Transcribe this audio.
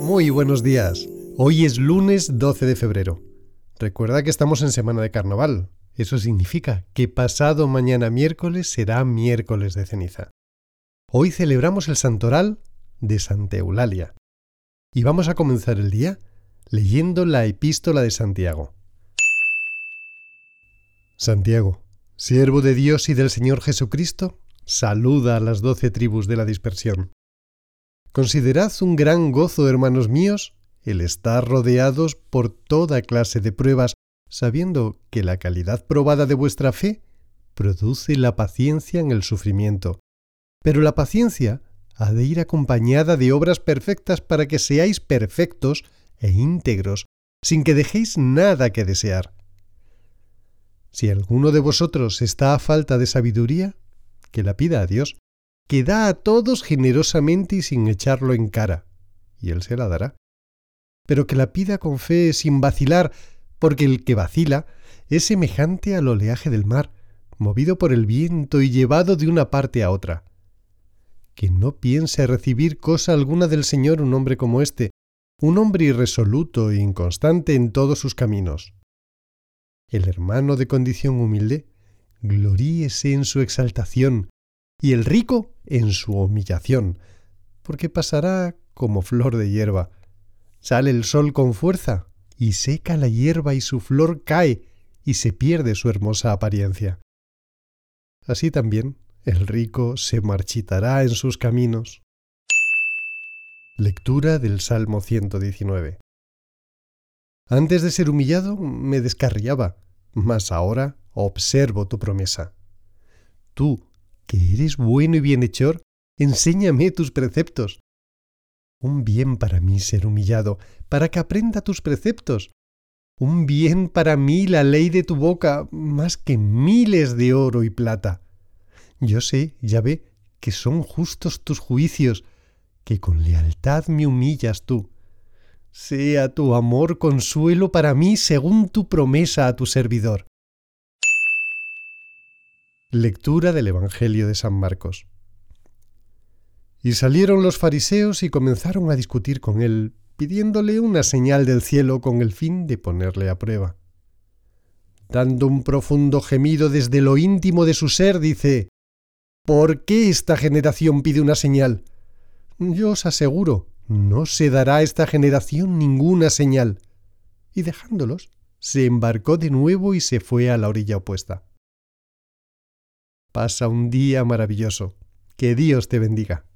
Muy buenos días. Hoy es lunes 12 de febrero. Recuerda que estamos en semana de carnaval. Eso significa que pasado mañana miércoles será miércoles de ceniza. Hoy celebramos el santoral de Santa Eulalia. Y vamos a comenzar el día leyendo la epístola de Santiago. Santiago, siervo de Dios y del Señor Jesucristo, saluda a las doce tribus de la dispersión. Considerad un gran gozo, hermanos míos, el estar rodeados por toda clase de pruebas, sabiendo que la calidad probada de vuestra fe produce la paciencia en el sufrimiento. Pero la paciencia ha de ir acompañada de obras perfectas para que seáis perfectos e íntegros, sin que dejéis nada que desear. Si alguno de vosotros está a falta de sabiduría, que la pida a Dios, que da a todos generosamente y sin echarlo en cara, y Él se la dará. Pero que la pida con fe sin vacilar, porque el que vacila es semejante al oleaje del mar, movido por el viento y llevado de una parte a otra. Que no piense recibir cosa alguna del Señor un hombre como éste, un hombre irresoluto e inconstante en todos sus caminos. El hermano de condición humilde, gloríese en su exaltación, y el rico en su humillación, porque pasará como flor de hierba. Sale el sol con fuerza, y seca la hierba y su flor cae, y se pierde su hermosa apariencia. Así también el rico se marchitará en sus caminos. Lectura del Salmo 119. Antes de ser humillado me descarriaba, mas ahora observo tu promesa. Tú, que eres bueno y bienhechor, enséñame tus preceptos. Un bien para mí ser humillado, para que aprenda tus preceptos. Un bien para mí la ley de tu boca, más que miles de oro y plata. Yo sé, ya ve, que son justos tus juicios, que con lealtad me humillas tú. Sea tu amor consuelo para mí según tu promesa a tu servidor. Lectura del Evangelio de San Marcos. Y salieron los fariseos y comenzaron a discutir con él, pidiéndole una señal del cielo con el fin de ponerle a prueba. Dando un profundo gemido desde lo íntimo de su ser, dice, ¿Por qué esta generación pide una señal? Yo os aseguro, no se dará a esta generación ninguna señal. Y dejándolos, se embarcó de nuevo y se fue a la orilla opuesta. Pasa un día maravilloso. Que Dios te bendiga.